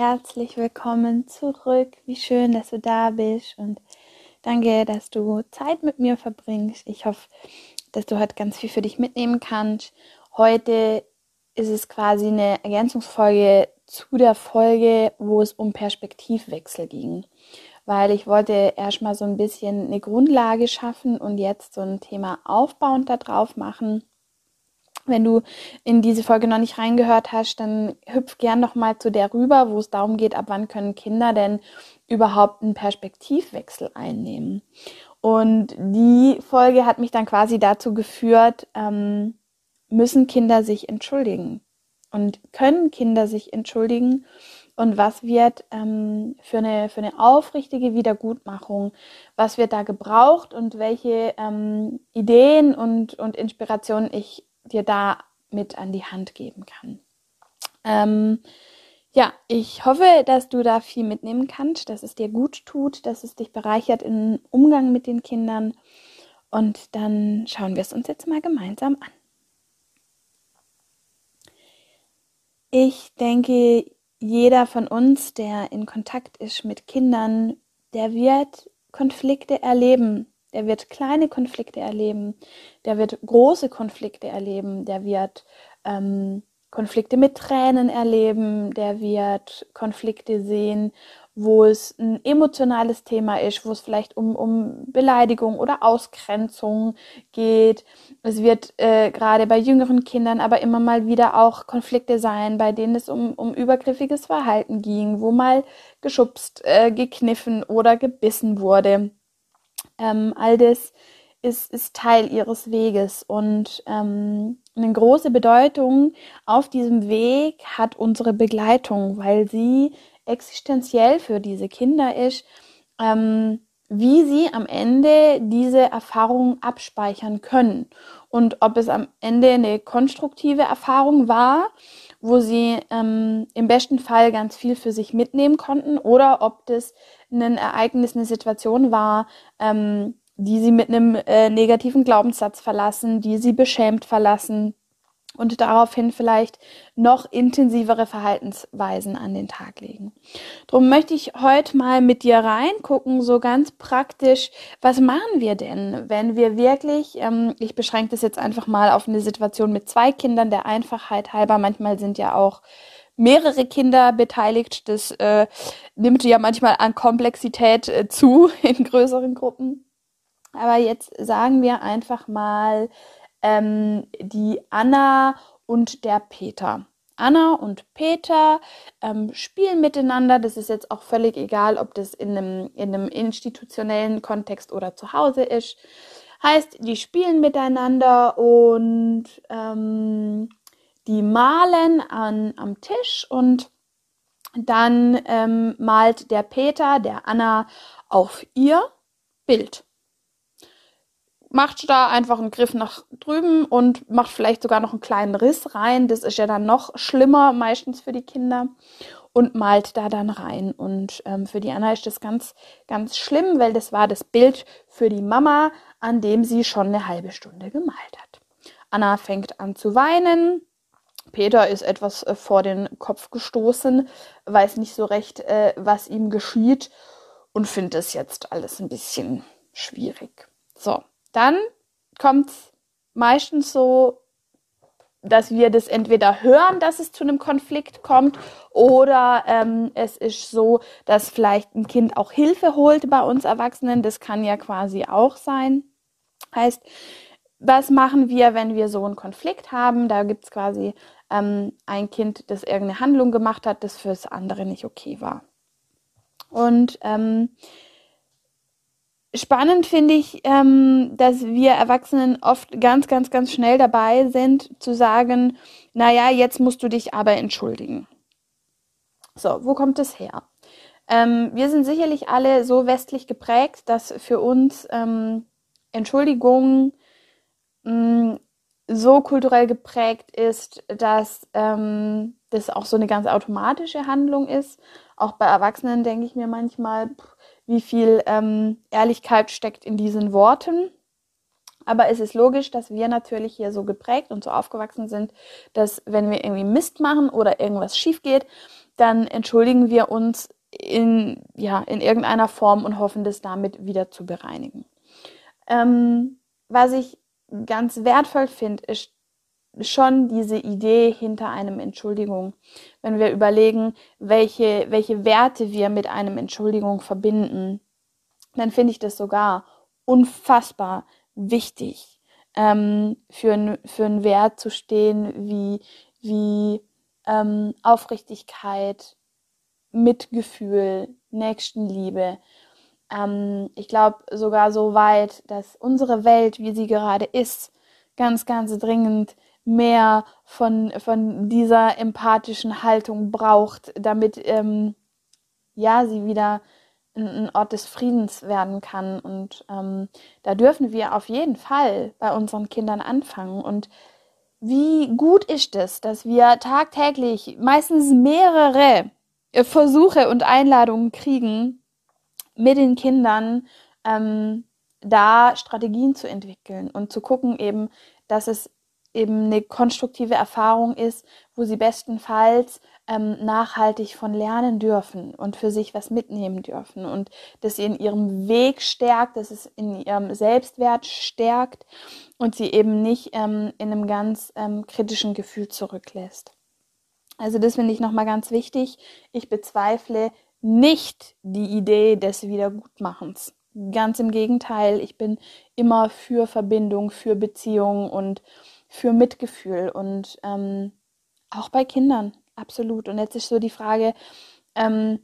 Herzlich willkommen zurück. Wie schön, dass du da bist und danke, dass du Zeit mit mir verbringst. Ich hoffe, dass du heute ganz viel für dich mitnehmen kannst. Heute ist es quasi eine Ergänzungsfolge zu der Folge, wo es um Perspektivwechsel ging. Weil ich wollte erstmal so ein bisschen eine Grundlage schaffen und jetzt so ein Thema aufbauend darauf machen wenn du in diese Folge noch nicht reingehört hast, dann hüpf gern noch mal zu der rüber, wo es darum geht, ab wann können Kinder denn überhaupt einen Perspektivwechsel einnehmen. Und die Folge hat mich dann quasi dazu geführt, ähm, müssen Kinder sich entschuldigen? Und können Kinder sich entschuldigen? Und was wird ähm, für, eine, für eine aufrichtige Wiedergutmachung, was wird da gebraucht? Und welche ähm, Ideen und, und Inspirationen ich dir da mit an die Hand geben kann. Ähm, ja, ich hoffe, dass du da viel mitnehmen kannst, dass es dir gut tut, dass es dich bereichert im Umgang mit den Kindern. Und dann schauen wir es uns jetzt mal gemeinsam an. Ich denke, jeder von uns, der in Kontakt ist mit Kindern, der wird Konflikte erleben der wird kleine Konflikte erleben, der wird große Konflikte erleben, der wird ähm, Konflikte mit Tränen erleben, der wird Konflikte sehen, wo es ein emotionales Thema ist, wo es vielleicht um, um Beleidigung oder Ausgrenzung geht. Es wird äh, gerade bei jüngeren Kindern aber immer mal wieder auch Konflikte sein, bei denen es um, um übergriffiges Verhalten ging, wo mal geschubst, äh, gekniffen oder gebissen wurde. Ähm, all das ist, ist Teil ihres Weges. Und ähm, eine große Bedeutung auf diesem Weg hat unsere Begleitung, weil sie existenziell für diese Kinder ist, ähm, wie sie am Ende diese Erfahrung abspeichern können. Und ob es am Ende eine konstruktive Erfahrung war, wo sie ähm, im besten Fall ganz viel für sich mitnehmen konnten oder ob das ein Ereignis, eine Situation war, ähm, die sie mit einem äh, negativen Glaubenssatz verlassen, die sie beschämt verlassen und daraufhin vielleicht noch intensivere Verhaltensweisen an den Tag legen. Drum möchte ich heute mal mit dir reingucken, so ganz praktisch, was machen wir denn, wenn wir wirklich, ähm, ich beschränke das jetzt einfach mal auf eine Situation mit zwei Kindern, der Einfachheit halber, manchmal sind ja auch mehrere Kinder beteiligt. Das äh, nimmt ja manchmal an Komplexität äh, zu in größeren Gruppen. Aber jetzt sagen wir einfach mal ähm, die Anna und der Peter. Anna und Peter ähm, spielen miteinander. Das ist jetzt auch völlig egal, ob das in einem, in einem institutionellen Kontext oder zu Hause ist. Heißt, die spielen miteinander und ähm, die malen an, am Tisch und dann ähm, malt der Peter, der Anna, auf ihr Bild. Macht da einfach einen Griff nach drüben und macht vielleicht sogar noch einen kleinen Riss rein. Das ist ja dann noch schlimmer meistens für die Kinder. Und malt da dann rein. Und ähm, für die Anna ist das ganz, ganz schlimm, weil das war das Bild für die Mama, an dem sie schon eine halbe Stunde gemalt hat. Anna fängt an zu weinen Peter ist etwas äh, vor den Kopf gestoßen, weiß nicht so recht, äh, was ihm geschieht und findet es jetzt alles ein bisschen schwierig. So, dann kommt es meistens so, dass wir das entweder hören, dass es zu einem Konflikt kommt, oder ähm, es ist so, dass vielleicht ein Kind auch Hilfe holt bei uns Erwachsenen. Das kann ja quasi auch sein. Heißt, was machen wir, wenn wir so einen Konflikt haben? Da gibt es quasi ähm, ein Kind, das irgendeine Handlung gemacht hat, das fürs andere nicht okay war. Und ähm, spannend finde ich, ähm, dass wir Erwachsenen oft ganz, ganz, ganz schnell dabei sind zu sagen, naja, jetzt musst du dich aber entschuldigen. So, wo kommt es her? Ähm, wir sind sicherlich alle so westlich geprägt, dass für uns ähm, Entschuldigung mh, mm, so kulturell geprägt ist, dass ähm, das auch so eine ganz automatische Handlung ist. Auch bei Erwachsenen denke ich mir manchmal, pff, wie viel ähm, Ehrlichkeit steckt in diesen Worten. Aber es ist logisch, dass wir natürlich hier so geprägt und so aufgewachsen sind, dass wenn wir irgendwie Mist machen oder irgendwas schief geht, dann entschuldigen wir uns in, ja, in irgendeiner Form und hoffen, das damit wieder zu bereinigen. Ähm, was ich ganz wertvoll finde, ist schon diese Idee hinter einem Entschuldigung. Wenn wir überlegen, welche, welche Werte wir mit einem Entschuldigung verbinden, dann finde ich das sogar unfassbar wichtig, ähm, für, für einen Wert zu stehen wie, wie ähm, Aufrichtigkeit, Mitgefühl, Nächstenliebe. Ähm, ich glaube sogar so weit, dass unsere Welt, wie sie gerade ist, ganz, ganz dringend mehr von, von dieser empathischen Haltung braucht, damit ähm, ja sie wieder ein, Ort des Friedens werden kann. Und ähm, da dürfen wir auf jeden Fall bei unseren Kindern anfangen. Und wie gut ist es, dass wir tagtäglich meistens mehrere Versuche und Einladungen kriegen, mit den Kindern ähm, da Strategien zu entwickeln und zu gucken eben, dass es eben eine konstruktive Erfahrung ist, wo sie bestenfalls ähm, nachhaltig von lernen dürfen und für sich was mitnehmen dürfen und dass sie in ihrem Weg stärkt, dass es in ihrem Selbstwert stärkt und sie eben nicht ähm, in einem ganz ähm, kritischen Gefühl zurücklässt. Also das finde ich nochmal ganz wichtig. Ich bezweifle nicht die Idee des Wiedergutmachens. Ganz im Gegenteil, ich bin immer für Verbindung, für Beziehung und für Mitgefühl und ähm, auch bei Kindern, absolut. Und jetzt ist so die Frage, ähm,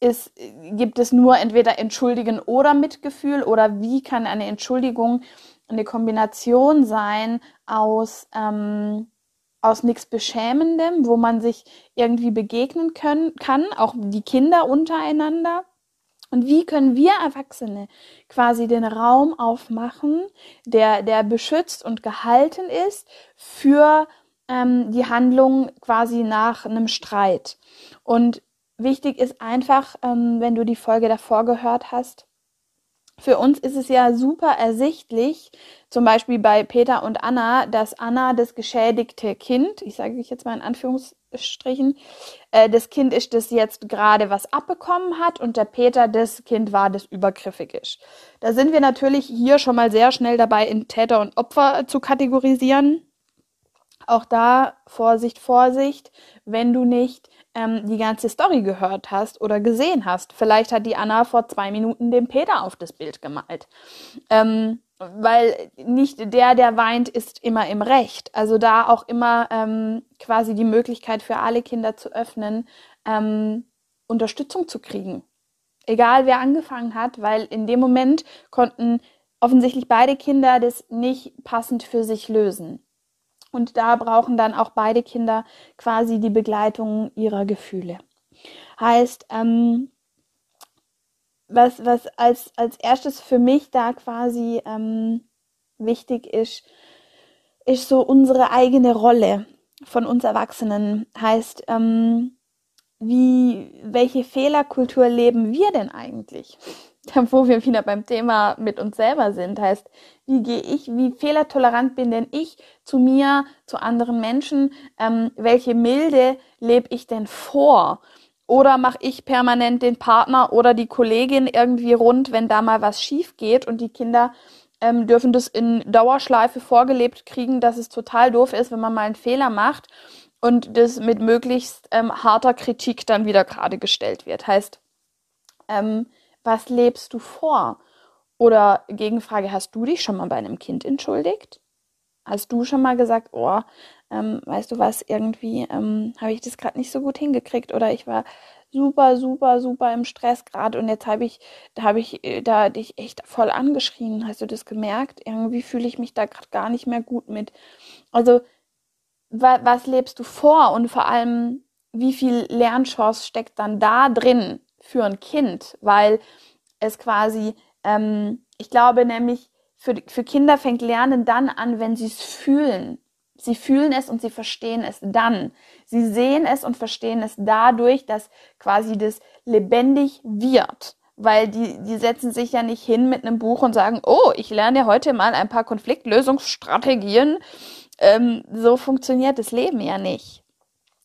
ist, gibt es nur entweder Entschuldigen oder Mitgefühl oder wie kann eine Entschuldigung eine Kombination sein aus, ähm, aus nichts Beschämendem, wo man sich irgendwie begegnen können, kann, auch die Kinder untereinander und wie können wir Erwachsene quasi den Raum aufmachen, der, der beschützt und gehalten ist für ähm, die Handlung quasi nach einem Streit. Und wichtig ist einfach, ähm, wenn du die Folge davor gehört hast, für uns ist es ja super ersichtlich, zum Beispiel bei Peter und Anna, dass Anna das geschädigte Kind, ich sage jetzt mal in Anführungsstrichen, äh, das Kind ist, das jetzt gerade was abbekommen hat und der Peter das Kind war, das übergriffig ist. Da sind wir natürlich hier schon mal sehr schnell dabei, in Täter und Opfer zu kategorisieren. Auch da Vorsicht, Vorsicht, wenn du nicht ähm, die ganze Story gehört hast oder gesehen hast. Vielleicht hat die Anna vor zwei Minuten den Peter auf das Bild gemalt. Ähm, weil nicht der, der weint, ist immer im Recht. Also da auch immer ähm, quasi die Möglichkeit für alle Kinder zu öffnen, ähm, Unterstützung zu kriegen. Egal wer angefangen hat, weil in dem Moment konnten offensichtlich beide Kinder das nicht passend für sich lösen. Und da brauchen dann auch beide Kinder quasi die Begleitung ihrer Gefühle. Heißt, ähm, was, was als, als erstes für mich da quasi ähm, wichtig ist, ist so unsere eigene Rolle von uns Erwachsenen. Heißt, ähm, wie, welche Fehlerkultur leben wir denn eigentlich? Wo wir wieder beim Thema mit uns selber sind. Heißt, wie gehe ich, wie fehlertolerant bin denn ich zu mir, zu anderen Menschen? Ähm, welche Milde lebe ich denn vor? Oder mache ich permanent den Partner oder die Kollegin irgendwie rund, wenn da mal was schief geht und die Kinder ähm, dürfen das in Dauerschleife vorgelebt kriegen, dass es total doof ist, wenn man mal einen Fehler macht und das mit möglichst ähm, harter Kritik dann wieder gerade gestellt wird. Heißt, ähm, was lebst du vor? Oder Gegenfrage, hast du dich schon mal bei einem Kind entschuldigt? Hast du schon mal gesagt, oh, ähm, weißt du was, irgendwie ähm, habe ich das gerade nicht so gut hingekriegt oder ich war super, super, super im Stress gerade und jetzt habe ich, da habe ich äh, da dich echt voll angeschrien. Hast du das gemerkt? Irgendwie fühle ich mich da gerade gar nicht mehr gut mit. Also, wa was lebst du vor und vor allem, wie viel Lernchance steckt dann da drin für ein Kind? Weil es quasi, ähm, ich glaube nämlich, für, für Kinder fängt Lernen dann an, wenn sie es fühlen. Sie fühlen es und sie verstehen es dann. Sie sehen es und verstehen es dadurch, dass quasi das lebendig wird. Weil die, die setzen sich ja nicht hin mit einem Buch und sagen, oh, ich lerne heute mal ein paar Konfliktlösungsstrategien. Ähm, so funktioniert das Leben ja nicht.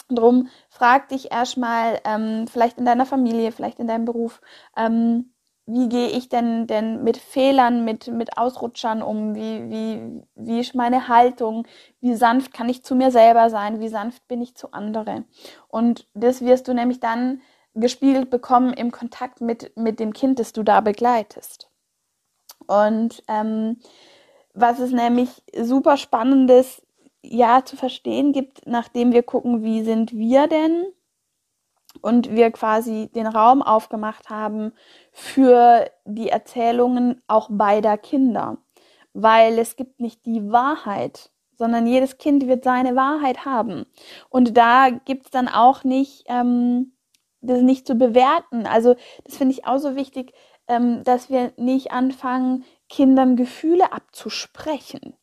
Drum frag dich erstmal, ähm, vielleicht in deiner Familie, vielleicht in deinem Beruf, ähm, wie gehe ich denn, denn mit Fehlern, mit, mit Ausrutschern um? Wie, wie, wie ist meine Haltung? Wie sanft kann ich zu mir selber sein? Wie sanft bin ich zu anderen? Und das wirst du nämlich dann gespiegelt bekommen im Kontakt mit, mit dem Kind, das du da begleitest. Und ähm, was es nämlich super spannendes ja zu verstehen gibt, nachdem wir gucken, wie sind wir denn und wir quasi den Raum aufgemacht haben für die Erzählungen auch beider Kinder, weil es gibt nicht die Wahrheit, sondern jedes Kind wird seine Wahrheit haben. Und da gibt's dann auch nicht, ähm, das nicht zu bewerten. Also das finde ich auch so wichtig, ähm, dass wir nicht anfangen, Kindern Gefühle abzusprechen.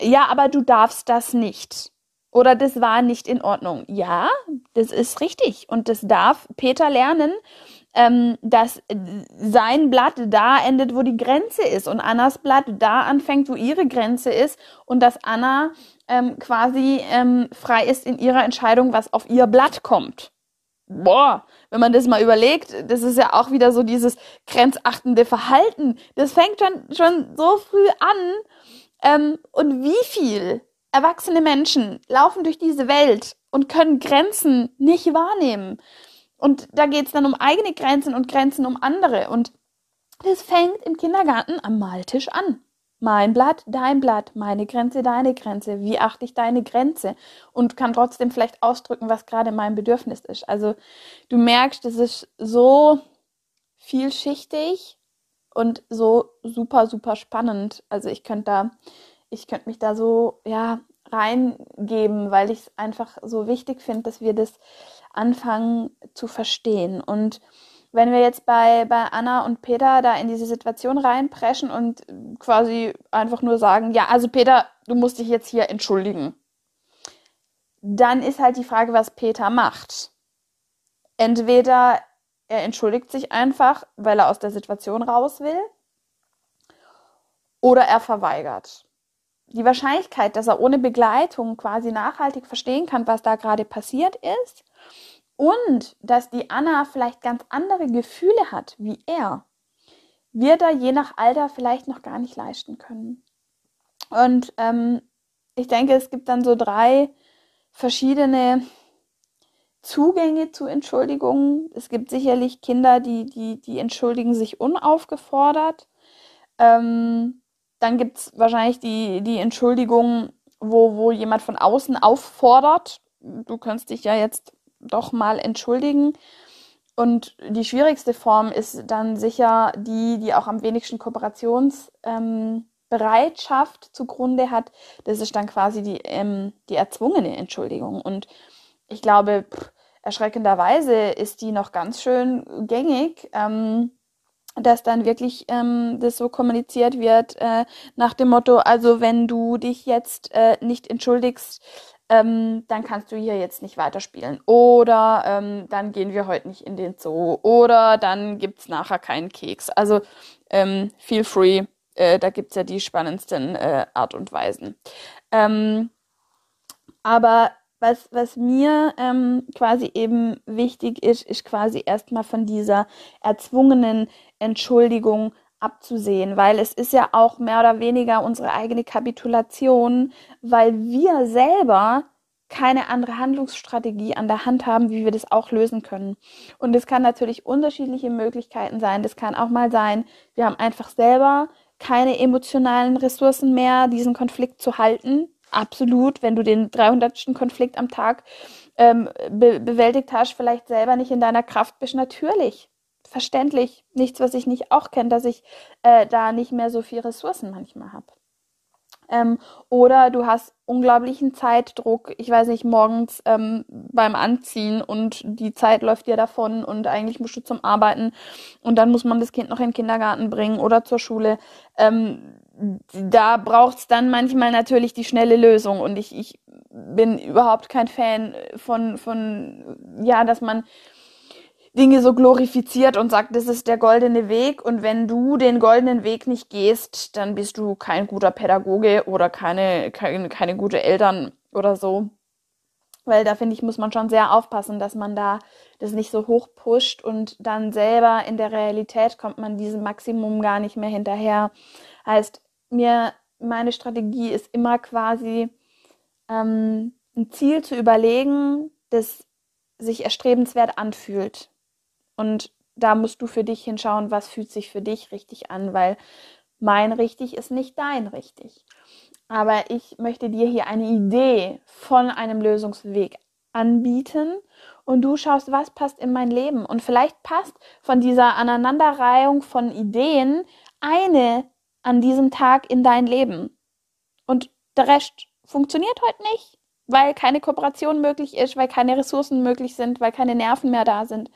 Ja, aber du darfst das nicht. Oder das war nicht in Ordnung. Ja, das ist richtig. Und das darf Peter lernen, ähm, dass sein Blatt da endet, wo die Grenze ist. Und Annas Blatt da anfängt, wo ihre Grenze ist. Und dass Anna ähm, quasi ähm, frei ist in ihrer Entscheidung, was auf ihr Blatt kommt. Boah, wenn man das mal überlegt, das ist ja auch wieder so dieses grenzachtende Verhalten. Das fängt schon, schon so früh an. Ähm, und wie viel erwachsene Menschen laufen durch diese Welt und können Grenzen nicht wahrnehmen. Und da geht es dann um eigene Grenzen und Grenzen um andere. Und das fängt im Kindergarten am Maltisch an. Mein Blatt, dein Blatt, meine Grenze, deine Grenze. Wie achte ich deine Grenze? Und kann trotzdem vielleicht ausdrücken, was gerade mein Bedürfnis ist. Also du merkst, es ist so vielschichtig und so super, super spannend. Also ich könnte da ich könnte mich da so, ja, reingeben, weil ich es einfach so wichtig finde, dass wir das anfangen zu verstehen. Und wenn wir jetzt bei, bei Anna und Peter da in diese Situation reinpreschen und quasi einfach nur sagen, ja, also Peter, du musst dich jetzt hier entschuldigen, dann ist halt die Frage, was Peter macht. Entweder er entschuldigt sich einfach, weil er aus der Situation raus will, oder er verweigert. Die Wahrscheinlichkeit, dass er ohne Begleitung quasi nachhaltig verstehen kann, was da gerade passiert ist. Und dass die Anna vielleicht ganz andere Gefühle hat wie er, wird er je nach Alter vielleicht noch gar nicht leisten können. Und ähm, ich denke, es gibt dann so drei verschiedene Zugänge zu Entschuldigungen. Es gibt sicherlich Kinder, die, die, die entschuldigen sich unaufgefordert. Ähm, dann gibt es wahrscheinlich die, die Entschuldigung, wo, wo jemand von außen auffordert, du könntest dich ja jetzt doch mal entschuldigen. Und die schwierigste Form ist dann sicher die, die auch am wenigsten Kooperationsbereitschaft ähm, zugrunde hat. Das ist dann quasi die, ähm, die erzwungene Entschuldigung. Und ich glaube, pff, erschreckenderweise ist die noch ganz schön gängig. Ähm, dass dann wirklich ähm, das so kommuniziert wird äh, nach dem Motto, also wenn du dich jetzt äh, nicht entschuldigst, ähm, dann kannst du hier jetzt nicht weiterspielen. Oder ähm, dann gehen wir heute nicht in den Zoo. Oder dann gibt's nachher keinen Keks. Also ähm, feel free. Äh, da gibt's ja die spannendsten äh, Art und Weisen. Ähm, aber was, was mir ähm, quasi eben wichtig ist, ist quasi erstmal von dieser erzwungenen Entschuldigung abzusehen, weil es ist ja auch mehr oder weniger unsere eigene Kapitulation, weil wir selber keine andere Handlungsstrategie an der Hand haben, wie wir das auch lösen können. Und es kann natürlich unterschiedliche Möglichkeiten sein. Das kann auch mal sein, wir haben einfach selber keine emotionalen Ressourcen mehr, diesen Konflikt zu halten absolut, wenn du den 300. Konflikt am Tag ähm, be bewältigt hast, vielleicht selber nicht in deiner Kraft bist, natürlich. Verständlich. Nichts, was ich nicht auch kenne, dass ich äh, da nicht mehr so viel Ressourcen manchmal habe. Ähm, oder du hast unglaublichen Zeitdruck, ich weiß nicht, morgens ähm, beim Anziehen und die Zeit läuft dir davon und eigentlich musst du zum Arbeiten und dann muss man das Kind noch in den Kindergarten bringen oder zur Schule. Ähm, da braucht es dann manchmal natürlich die schnelle Lösung und ich, ich bin überhaupt kein Fan von, von ja, dass man Dinge so glorifiziert und sagt, das ist der goldene Weg und wenn du den goldenen Weg nicht gehst, dann bist du kein guter Pädagoge oder keine, keine, keine gute Eltern oder so. Weil da finde ich, muss man schon sehr aufpassen, dass man da das nicht so hoch pusht und dann selber in der Realität kommt man diesem Maximum gar nicht mehr hinterher. Heißt, mir, meine Strategie ist immer quasi ähm, ein Ziel zu überlegen, das sich erstrebenswert anfühlt. Und da musst du für dich hinschauen, was fühlt sich für dich richtig an, weil mein richtig ist nicht dein richtig. Aber ich möchte dir hier eine Idee von einem Lösungsweg anbieten und du schaust, was passt in mein Leben. Und vielleicht passt von dieser Aneinanderreihung von Ideen eine an diesem Tag in dein Leben. Und der Rest funktioniert heute nicht, weil keine Kooperation möglich ist, weil keine Ressourcen möglich sind, weil keine Nerven mehr da sind.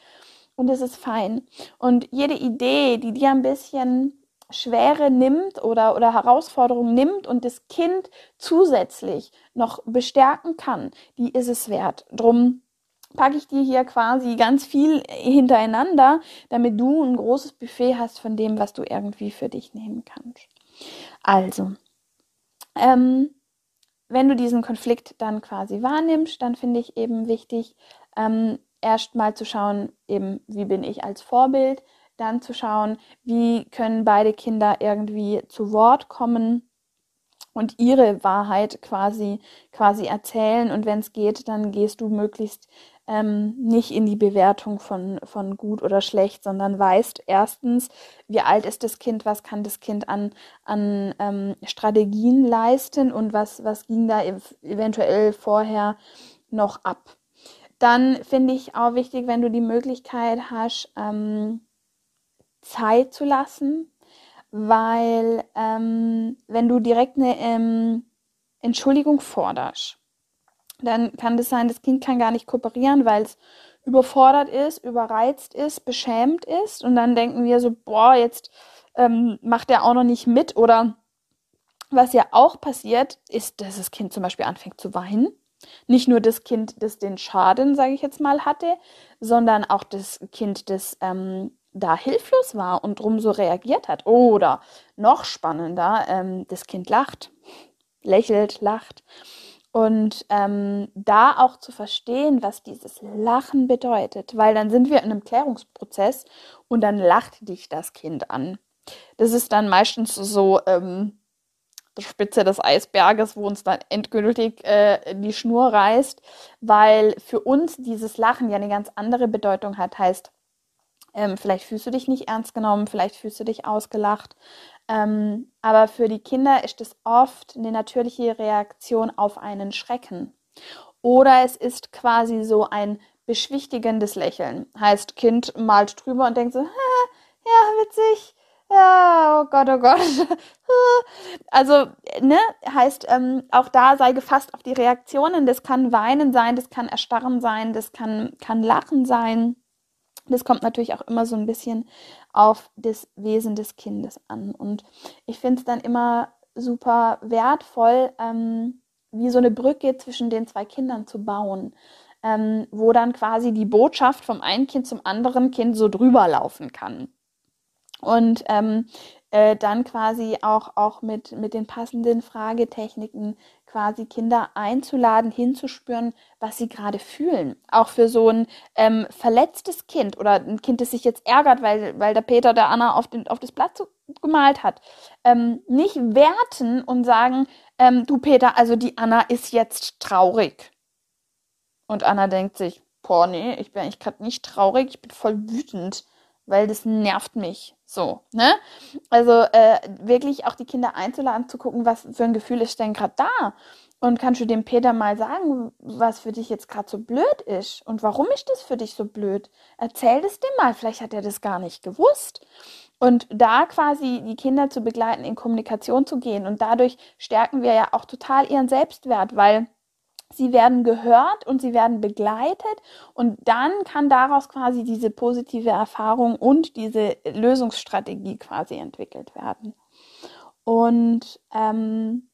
Und es ist fein. Und jede Idee, die dir ein bisschen Schwere nimmt oder, oder Herausforderung nimmt und das Kind zusätzlich noch bestärken kann, die ist es wert. Drum packe ich dir hier quasi ganz viel hintereinander, damit du ein großes Buffet hast von dem, was du irgendwie für dich nehmen kannst. Also, ähm, wenn du diesen Konflikt dann quasi wahrnimmst, dann finde ich eben wichtig, ähm, erst mal zu schauen, eben, wie bin ich als Vorbild, dann zu schauen, wie können beide Kinder irgendwie zu Wort kommen und ihre Wahrheit quasi quasi erzählen und wenn es geht, dann gehst du möglichst ähm, nicht in die Bewertung von, von gut oder schlecht, sondern weißt erstens, wie alt ist das Kind, was kann das Kind an, an ähm, Strategien leisten und was, was ging da ev eventuell vorher noch ab. Dann finde ich auch wichtig, wenn du die Möglichkeit hast, ähm, Zeit zu lassen, weil ähm, wenn du direkt eine ähm, Entschuldigung forderst, dann kann das sein, das Kind kann gar nicht kooperieren, weil es überfordert ist, überreizt ist, beschämt ist und dann denken wir so, boah, jetzt ähm, macht er auch noch nicht mit oder was ja auch passiert, ist, dass das Kind zum Beispiel anfängt zu weinen nicht nur das Kind, das den Schaden, sage ich jetzt mal, hatte, sondern auch das Kind, das ähm, da hilflos war und drum so reagiert hat. Oder noch spannender, ähm, das Kind lacht, lächelt, lacht. Und ähm, da auch zu verstehen, was dieses Lachen bedeutet, weil dann sind wir in einem Klärungsprozess und dann lacht dich das Kind an. Das ist dann meistens so, ähm, der Spitze des Eisberges, wo uns dann endgültig äh, die Schnur reißt, weil für uns dieses Lachen ja eine ganz andere Bedeutung hat. Heißt, ähm, vielleicht fühlst du dich nicht ernst genommen, vielleicht fühlst du dich ausgelacht. Ähm, aber für die Kinder ist es oft eine natürliche Reaktion auf einen Schrecken. Oder es ist quasi so ein beschwichtigendes Lächeln. Heißt, Kind malt drüber und denkt so, ja, witzig, ja, oh Gott, oh Gott. Also, ne, heißt, ähm, auch da sei gefasst auf die Reaktionen. Das kann Weinen sein, das kann Erstarren sein, das kann, kann Lachen sein. Das kommt natürlich auch immer so ein bisschen auf das Wesen des Kindes an. Und ich finde es dann immer super wertvoll, ähm, wie so eine Brücke zwischen den zwei Kindern zu bauen. Ähm, wo dann quasi die Botschaft vom einen Kind zum anderen Kind so drüber laufen kann und ähm, äh, dann quasi auch, auch mit, mit den passenden Fragetechniken quasi Kinder einzuladen, hinzuspüren, was sie gerade fühlen. Auch für so ein ähm, verletztes Kind oder ein Kind, das sich jetzt ärgert, weil, weil der Peter der Anna auf, den, auf das Blatt so gemalt hat. Ähm, nicht werten und sagen, ähm, du Peter, also die Anna ist jetzt traurig. Und Anna denkt sich, boah, nee, ich bin eigentlich gerade nicht traurig, ich bin voll wütend weil das nervt mich so, ne? Also äh, wirklich auch die Kinder einzuladen, zu gucken, was für ein Gefühl ist denn gerade da. Und kannst du dem Peter mal sagen, was für dich jetzt gerade so blöd ist und warum ist das für dich so blöd? Erzähl es dem mal, vielleicht hat er das gar nicht gewusst. Und da quasi die Kinder zu begleiten, in Kommunikation zu gehen. Und dadurch stärken wir ja auch total ihren Selbstwert, weil sie werden gehört und sie werden begleitet. Und dann kann daraus quasi diese positive Erfahrung und diese Lösungsstrategie quasi entwickelt werden. Und ähm,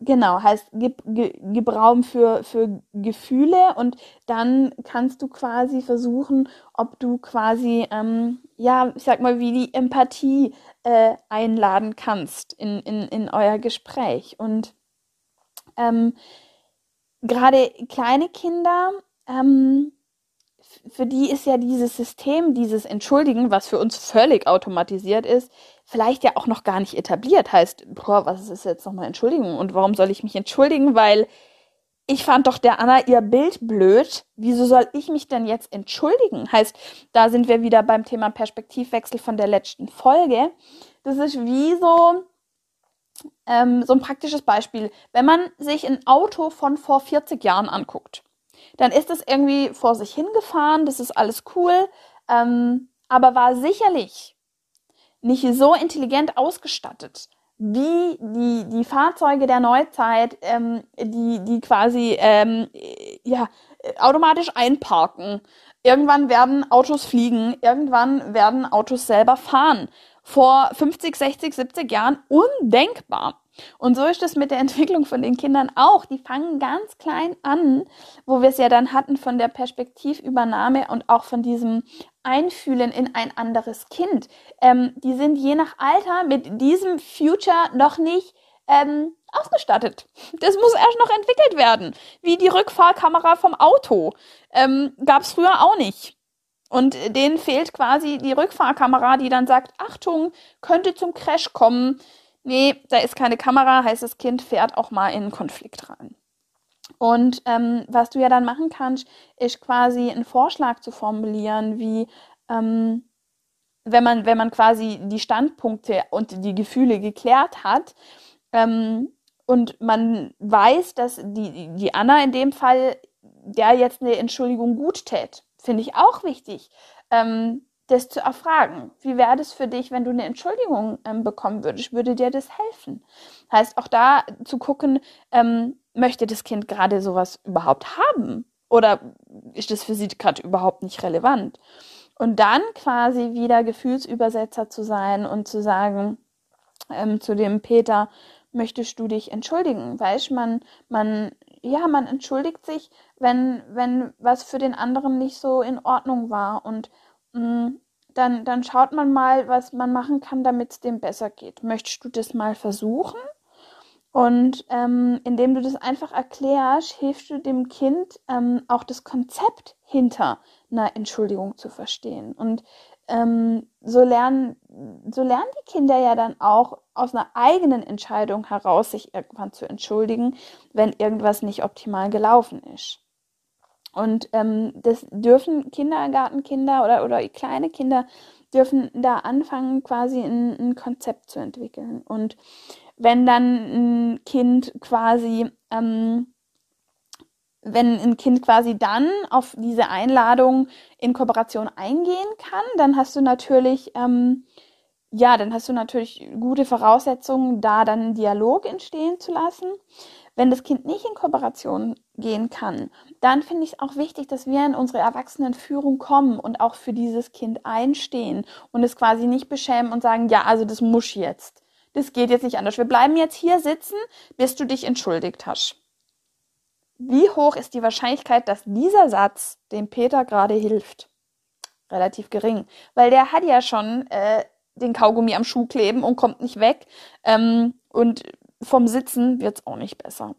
Genau, heißt, gib, gib Raum für, für Gefühle und dann kannst du quasi versuchen, ob du quasi, ähm, ja, ich sag mal, wie die Empathie äh, einladen kannst in, in, in euer Gespräch. Und ähm, gerade kleine Kinder, ähm, für die ist ja dieses System, dieses Entschuldigen, was für uns völlig automatisiert ist, vielleicht ja auch noch gar nicht etabliert. Heißt, boah, was ist jetzt nochmal Entschuldigung und warum soll ich mich entschuldigen? Weil ich fand doch der Anna ihr Bild blöd. Wieso soll ich mich denn jetzt entschuldigen? Heißt, da sind wir wieder beim Thema Perspektivwechsel von der letzten Folge. Das ist wie so, ähm, so ein praktisches Beispiel. Wenn man sich ein Auto von vor 40 Jahren anguckt, dann ist es irgendwie vor sich hingefahren, das ist alles cool, ähm, aber war sicherlich nicht so intelligent ausgestattet wie die, die Fahrzeuge der Neuzeit, ähm, die, die quasi ähm, ja, automatisch einparken. Irgendwann werden Autos fliegen, irgendwann werden Autos selber fahren. Vor 50, 60, 70 Jahren undenkbar. Und so ist es mit der Entwicklung von den Kindern auch. Die fangen ganz klein an, wo wir es ja dann hatten von der Perspektivübernahme und auch von diesem Einfühlen in ein anderes Kind. Ähm, die sind je nach Alter mit diesem Future noch nicht ähm, ausgestattet. Das muss erst noch entwickelt werden. Wie die Rückfahrkamera vom Auto. Ähm, Gab es früher auch nicht. Und denen fehlt quasi die Rückfahrkamera, die dann sagt, Achtung, könnte zum Crash kommen nee, da ist keine Kamera, heißt das Kind fährt auch mal in einen Konflikt rein. Und ähm, was du ja dann machen kannst, ist quasi einen Vorschlag zu formulieren, wie ähm, wenn man, wenn man quasi die Standpunkte und die Gefühle geklärt hat ähm, und man weiß, dass die, die Anna in dem Fall der jetzt eine Entschuldigung gut tät, finde ich auch wichtig. Ähm, das zu erfragen. Wie wäre das für dich, wenn du eine Entschuldigung ähm, bekommen würdest? Würde dir das helfen? Heißt auch da zu gucken, ähm, möchte das Kind gerade sowas überhaupt haben? Oder ist das für sie gerade überhaupt nicht relevant? Und dann quasi wieder Gefühlsübersetzer zu sein und zu sagen ähm, zu dem Peter, möchtest du dich entschuldigen? Weißt man, man, ja, man entschuldigt sich, wenn, wenn was für den anderen nicht so in Ordnung war und Mm, dann, dann schaut man mal, was man machen kann, damit es dem besser geht. Möchtest du das mal versuchen? Und ähm, indem du das einfach erklärst, hilfst du dem Kind ähm, auch das Konzept hinter einer Entschuldigung zu verstehen. Und ähm, so, lernen, so lernen die Kinder ja dann auch aus einer eigenen Entscheidung heraus, sich irgendwann zu entschuldigen, wenn irgendwas nicht optimal gelaufen ist. Und ähm, das dürfen Kindergartenkinder oder, oder kleine Kinder dürfen da anfangen, quasi ein, ein Konzept zu entwickeln. Und wenn dann ein Kind quasi, ähm, wenn ein Kind quasi dann auf diese Einladung in Kooperation eingehen kann, dann hast du natürlich, ähm, ja, dann hast du natürlich gute Voraussetzungen, da dann einen Dialog entstehen zu lassen. Wenn das Kind nicht in Kooperation gehen kann, dann finde ich es auch wichtig, dass wir in unsere Erwachsenenführung kommen und auch für dieses Kind einstehen und es quasi nicht beschämen und sagen, ja, also das muss jetzt. Das geht jetzt nicht anders. Wir bleiben jetzt hier sitzen, bis du dich entschuldigt hast. Wie hoch ist die Wahrscheinlichkeit, dass dieser Satz dem Peter gerade hilft? Relativ gering, weil der hat ja schon äh, den Kaugummi am Schuh kleben und kommt nicht weg. Ähm, und vom Sitzen wird es auch nicht besser.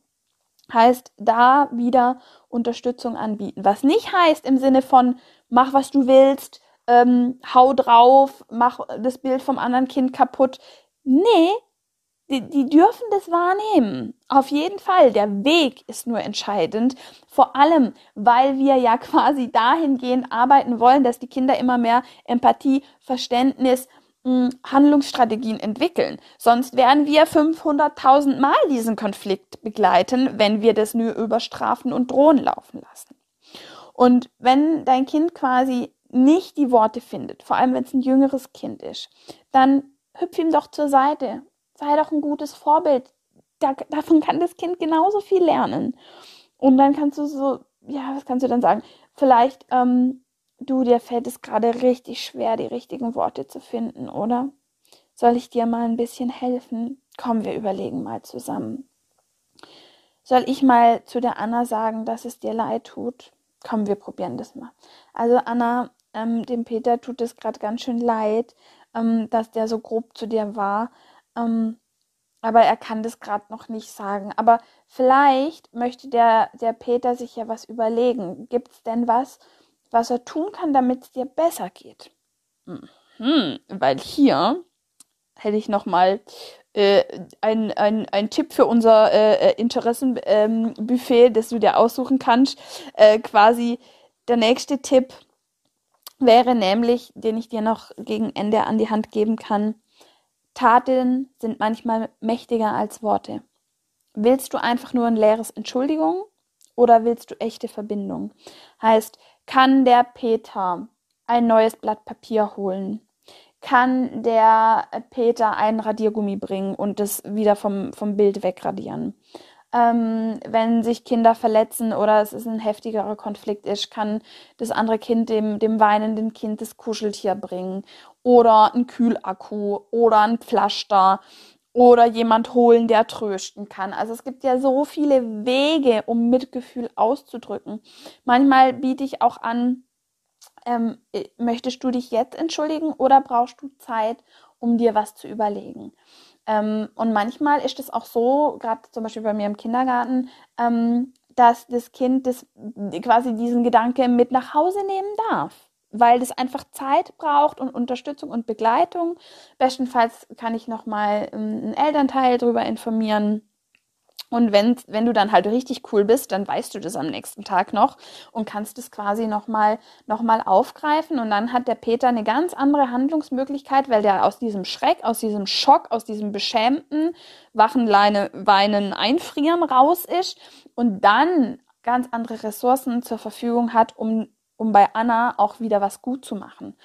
Heißt, da wieder Unterstützung anbieten. Was nicht heißt im Sinne von, mach was du willst, ähm, hau drauf, mach das Bild vom anderen Kind kaputt. Nee, die, die dürfen das wahrnehmen. Auf jeden Fall. Der Weg ist nur entscheidend. Vor allem, weil wir ja quasi dahingehend arbeiten wollen, dass die Kinder immer mehr Empathie, Verständnis Handlungsstrategien entwickeln. Sonst werden wir 500.000 Mal diesen Konflikt begleiten, wenn wir das nur über Strafen und Drohen laufen lassen. Und wenn dein Kind quasi nicht die Worte findet, vor allem wenn es ein jüngeres Kind ist, dann hüpf ihm doch zur Seite. Sei doch ein gutes Vorbild. Da, davon kann das Kind genauso viel lernen. Und dann kannst du so, ja, was kannst du dann sagen? Vielleicht, ähm, du, dir fällt es gerade richtig schwer, die richtigen Worte zu finden, oder? Soll ich dir mal ein bisschen helfen? Komm, wir überlegen mal zusammen. Soll ich mal zu der Anna sagen, dass es dir leid tut? Komm, wir probieren das mal. Also Anna, ähm, dem Peter tut es gerade ganz schön leid, ähm, dass der so grob zu dir war. Ähm, aber er kann das gerade noch nicht sagen. Aber vielleicht möchte der, der Peter sich ja was überlegen. Gibt es denn was, was er tun kann, damit es dir besser geht? Mhm, weil hier hätte ich noch mal äh, ein, ein Tipp für unser äh, äh Interessenbuffet, ähm, das du dir aussuchen kannst. Äh, quasi der nächste Tipp wäre nämlich, den ich dir noch gegen Ende an die Hand geben kann. Taten sind manchmal mächtiger als Worte. Willst du einfach nur ein leeres Entschuldigung oder willst du echte Verbindung? Heißt, kann der Peter ein neues Blatt Papier holen? Kann der Peter einen Radiergummi bringen und das wieder vom, vom Bild wegradieren? Ähm, wenn sich Kinder verletzen oder es ist ein heftigerer Konflikt ist, kann das andere Kind dem, dem weinenden Kind das Kuscheltier bringen oder ein Kühlakku oder ein Pflaster oder jemand holen, der trösten kann. Also es gibt ja so viele Wege, um Mitgefühl auszudrücken. Manchmal biete ich auch an, ähm, äh, möchtest du dich jetzt entschuldigen oder brauchst du Zeit, um dir was zu überlegen? Ähm, und manchmal ist es auch so, gerade zum Beispiel bei mir im Kindergarten, ähm, dass das Kind das, quasi diesen Gedanke mit nach Hause nehmen darf, weil das einfach Zeit braucht und Unterstützung und Begleitung. Bestenfalls kann ich nochmal ähm, einen Elternteil darüber informieren und wenn, wenn du dann halt richtig cool bist, dann weißt du das am nächsten Tag noch und kannst es quasi nochmal noch mal aufgreifen. Und dann hat der Peter eine ganz andere Handlungsmöglichkeit, weil der aus diesem Schreck, aus diesem Schock, aus diesem beschämten Wachenleine, Weinen, Einfrieren raus ist und dann ganz andere Ressourcen zur Verfügung hat, um, um bei Anna auch wieder was gut zu machen.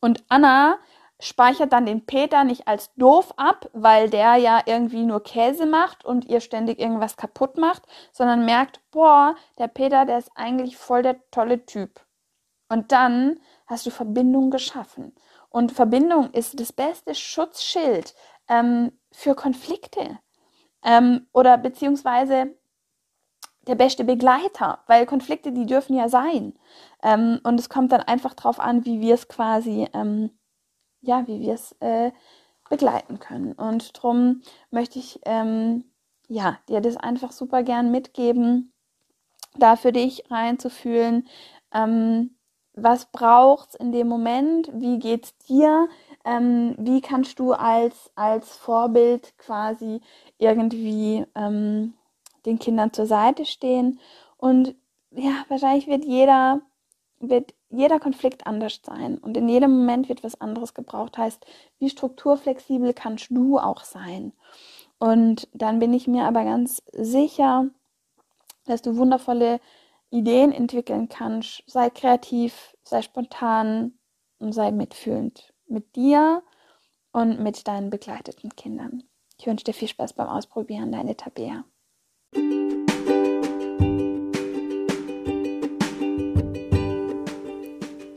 Und Anna speichert dann den Peter nicht als doof ab, weil der ja irgendwie nur Käse macht und ihr ständig irgendwas kaputt macht, sondern merkt, boah, der Peter, der ist eigentlich voll der tolle Typ. Und dann hast du Verbindung geschaffen. Und Verbindung ist das beste Schutzschild ähm, für Konflikte. Ähm, oder beziehungsweise der beste Begleiter, weil Konflikte, die dürfen ja sein. Ähm, und es kommt dann einfach darauf an, wie wir es quasi ähm, ja, wie wir es äh, begleiten können. Und darum möchte ich ähm, ja, dir das einfach super gern mitgeben, da für dich reinzufühlen, ähm, was braucht's in dem Moment, wie geht's dir, ähm, wie kannst du als, als Vorbild quasi irgendwie ähm, den Kindern zur Seite stehen. Und ja, wahrscheinlich wird jeder, wird jeder Konflikt anders sein und in jedem Moment wird was anderes gebraucht. Heißt, wie strukturflexibel kannst du auch sein? Und dann bin ich mir aber ganz sicher, dass du wundervolle Ideen entwickeln kannst. Sei kreativ, sei spontan und sei mitfühlend mit dir und mit deinen begleiteten Kindern. Ich wünsche dir viel Spaß beim Ausprobieren, deine Tabea.